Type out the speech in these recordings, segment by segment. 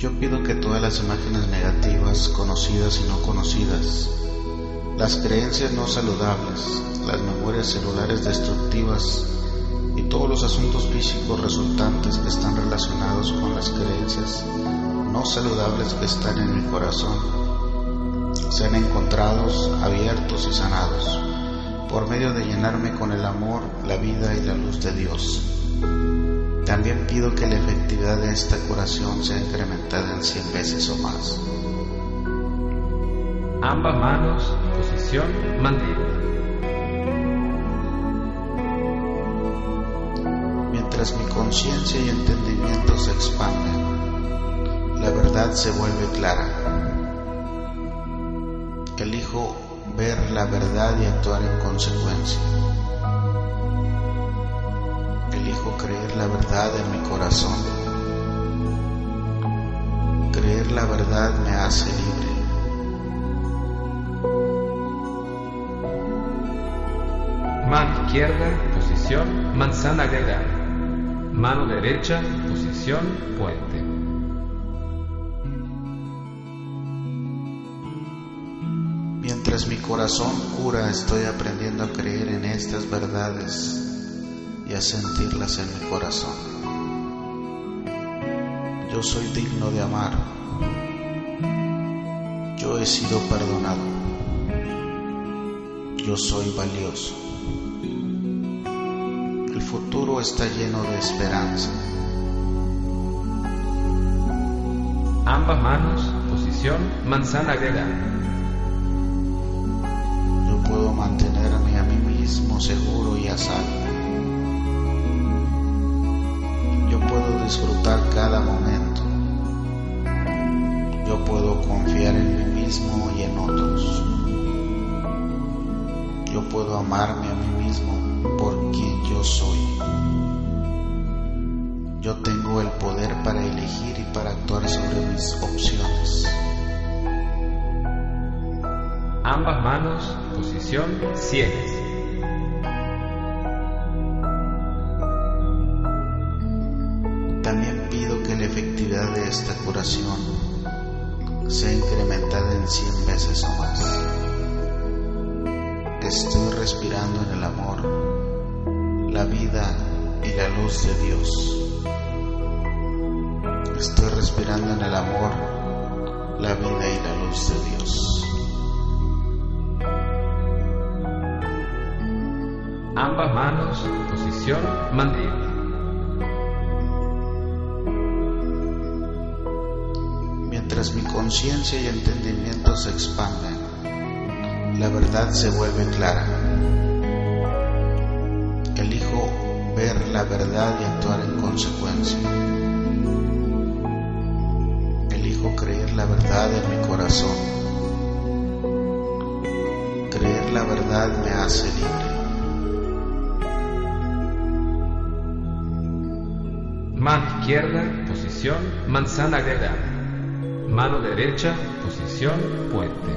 Yo pido que todas las imágenes negativas, conocidas y no conocidas, las creencias no saludables, las memorias celulares destructivas y todos los asuntos físicos resultantes que están relacionados con las creencias no saludables que están en mi corazón, sean encontrados, abiertos y sanados, por medio de llenarme con el amor, la vida y la luz de Dios. También pido que la efectividad de esta curación sea incrementada en 100 veces o más. Ambas manos, posición mandíbula. Mientras mi conciencia y entendimiento se expanden, la verdad se vuelve clara. Elijo ver la verdad y actuar en consecuencia. Elijo creer la verdad en mi corazón. Creer la verdad me hace libre. Mano izquierda, posición manzana agregada. Mano derecha, posición puente. Mientras mi corazón cura, estoy aprendiendo a creer en estas verdades y a sentirlas en mi corazón. Yo soy digno de amar. Yo he sido perdonado. Yo soy valioso. El futuro está lleno de esperanza. Ambas manos, posición manzana agregada. Yo puedo mantenerme a mí mismo seguro y a salvo yo puedo disfrutar cada momento. Yo puedo confiar en mí mismo y en otros. Yo puedo amarme a mí mismo por quien yo soy. Yo tengo el poder para elegir y para actuar sobre mis opciones. Ambas manos, posición 100. Efectividad de esta curación sea incrementada en 100 veces o más. Estoy respirando en el amor, la vida y la luz de Dios. Estoy respirando en el amor, la vida y la luz de Dios. Ambas manos, posición mandíbula. Mientras mi conciencia y entendimiento se expanden, la verdad se vuelve clara. Elijo ver la verdad y actuar en consecuencia. Elijo creer la verdad en mi corazón. Creer la verdad me hace libre. Mano izquierda, posición manzana agregada. Mano derecha, posición puente.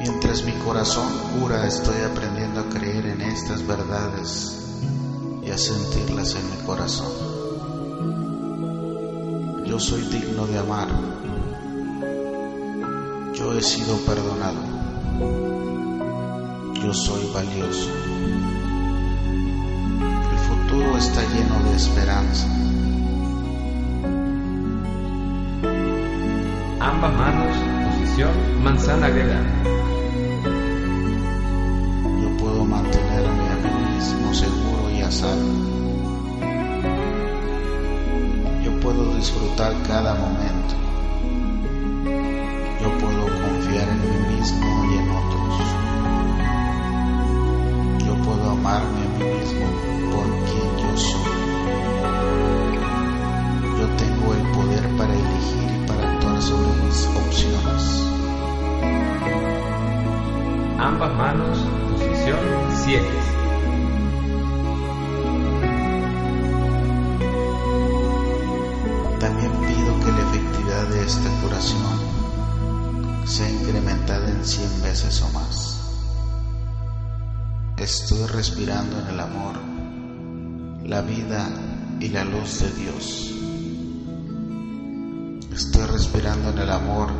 Mientras mi corazón cura, estoy aprendiendo a creer en estas verdades y a sentirlas en mi corazón. Yo soy digno de amar. Yo he sido perdonado. Yo soy valioso. El futuro está lleno de esperanza. Ambas manos, posición manzana agregada. Yo puedo mantenerme a mí mismo seguro y a. Yo puedo disfrutar cada momento. Yo puedo confiar en mí mismo y en otros. Yo puedo amar amarme a mí mismo Manos, posición 7. También pido que la efectividad de esta curación sea incrementada en 100 veces o más. Estoy respirando en el amor, la vida y la luz de Dios. Estoy respirando en el amor,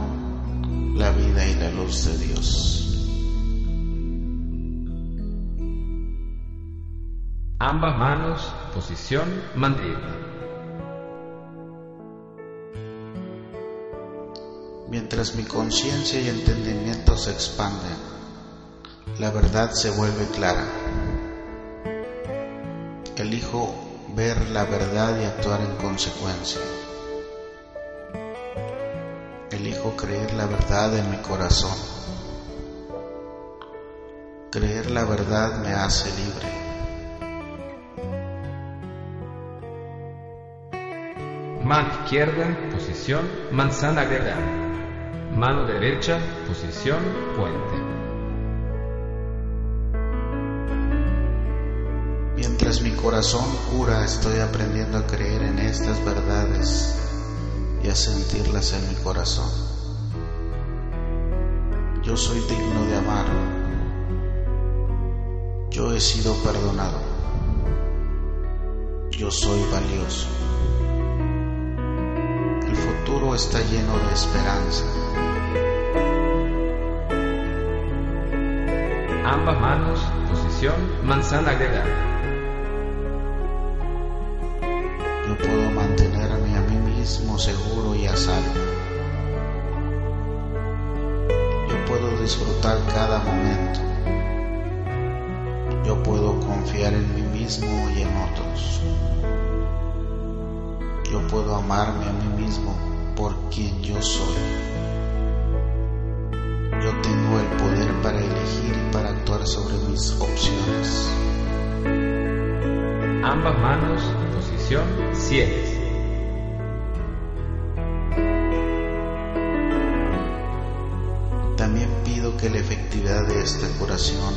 la vida y la luz de Dios. Ambas manos, posición mandíbula. Mientras mi conciencia y entendimiento se expanden, la verdad se vuelve clara. Elijo ver la verdad y actuar en consecuencia. Elijo creer la verdad en mi corazón. Creer la verdad me hace libre. Mano izquierda, posición manzana agregada. Mano derecha, posición puente. Mientras mi corazón cura, estoy aprendiendo a creer en estas verdades y a sentirlas en mi corazón. Yo soy digno de amar. Yo he sido perdonado. Yo soy valioso. El futuro está lleno de esperanza. Ambas manos, posición manzana agregada. yo puedo mantenerme a mí mismo seguro y a salvo. Yo puedo disfrutar cada momento. Yo puedo confiar en mí mismo y en otros. Yo puedo amarme a mí mismo por quien yo soy. Yo tengo el poder para elegir y para actuar sobre mis opciones. Ambas manos, posición 7. También pido que la efectividad de esta curación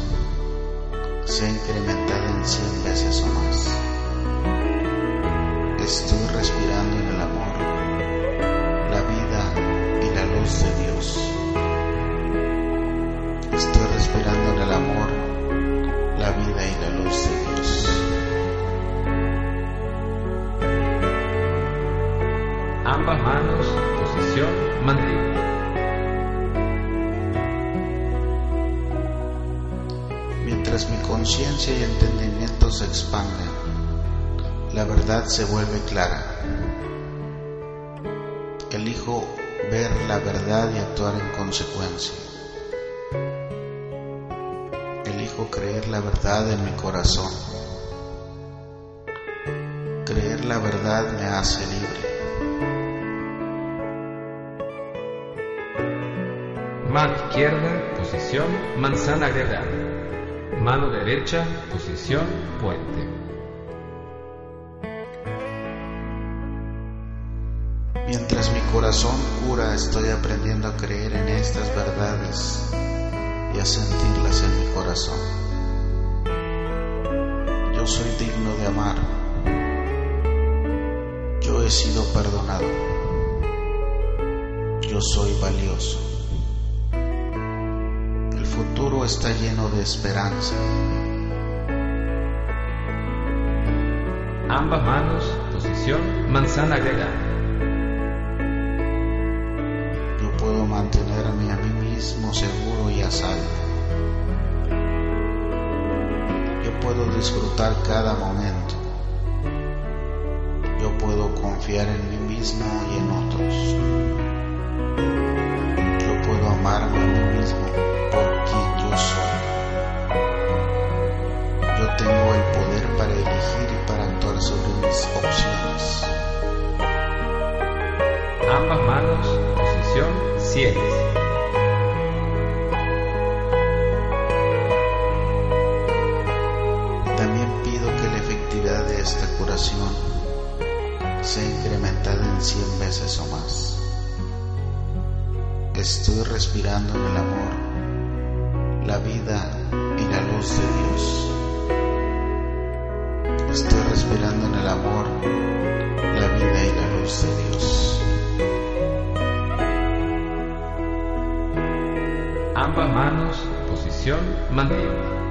sea incrementada en 100 veces o más. Estoy respirando en el amor, la vida y la luz de Dios. Estoy respirando en el amor, la vida y la luz de Dios. Ambas manos, posición mandíbula. Mientras mi conciencia y entendimiento se expanden, la verdad se vuelve clara. Elijo ver la verdad y actuar en consecuencia. Elijo creer la verdad en mi corazón. Creer la verdad me hace libre. Mano izquierda, posición manzana agregada. Mano derecha, posición puente. Corazón cura, estoy aprendiendo a creer en estas verdades y a sentirlas en mi corazón. Yo soy digno de amar. Yo he sido perdonado. Yo soy valioso. El futuro está lleno de esperanza. Ambas manos, posición manzana agregada. Salvo. Yo puedo disfrutar cada momento. Yo puedo confiar en mí mismo y en otros. Yo puedo amarme a mí mismo por quien yo soy. Yo tengo el poder para elegir y para actuar sobre mis opciones. Ambas manos, posición 7. Curación sea incrementada en cien veces o más. Estoy respirando en el amor, la vida y la luz de Dios. Estoy respirando en el amor, la vida y la luz de Dios. Ambas manos, posición mandíbula.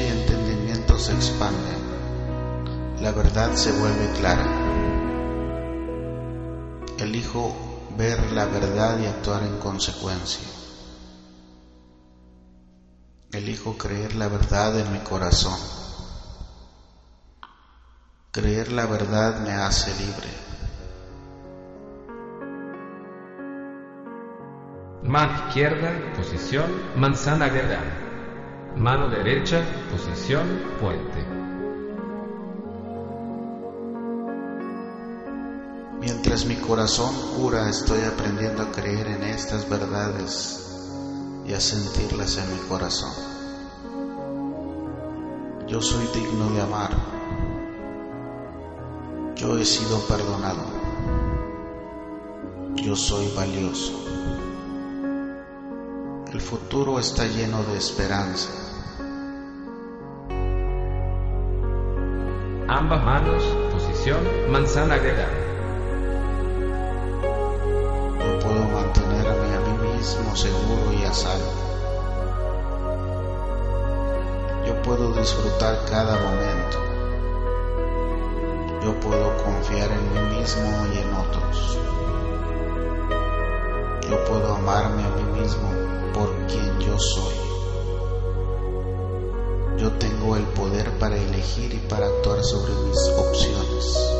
Y entendimiento se expanden, la verdad se vuelve clara. Elijo ver la verdad y actuar en consecuencia. Elijo creer la verdad en mi corazón. Creer la verdad me hace libre. Mano izquierda, posición manzana guerrera. Mano derecha, posición puente. Mientras mi corazón cura, estoy aprendiendo a creer en estas verdades y a sentirlas en mi corazón. Yo soy digno de amar. Yo he sido perdonado. Yo soy valioso. El futuro está lleno de esperanza. Ambas manos, posición manzana guerrera. Yo puedo mantenerme a mí mismo seguro y a salvo. Yo puedo disfrutar cada momento. Yo puedo confiar en mí mismo y A mí mismo por quien yo soy. Yo tengo el poder para elegir y para actuar sobre mis opciones.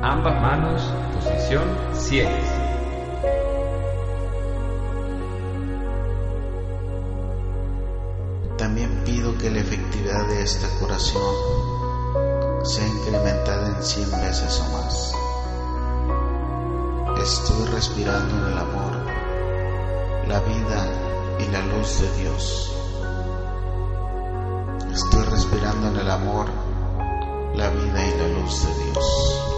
Ambas manos, posición ciegas. También pido que la efectividad de esta curación sea incrementada en cien veces o más. Estoy respirando el amor, la vida y la luz de Dios. Estoy respirando en el amor, la vida y la luz de Dios.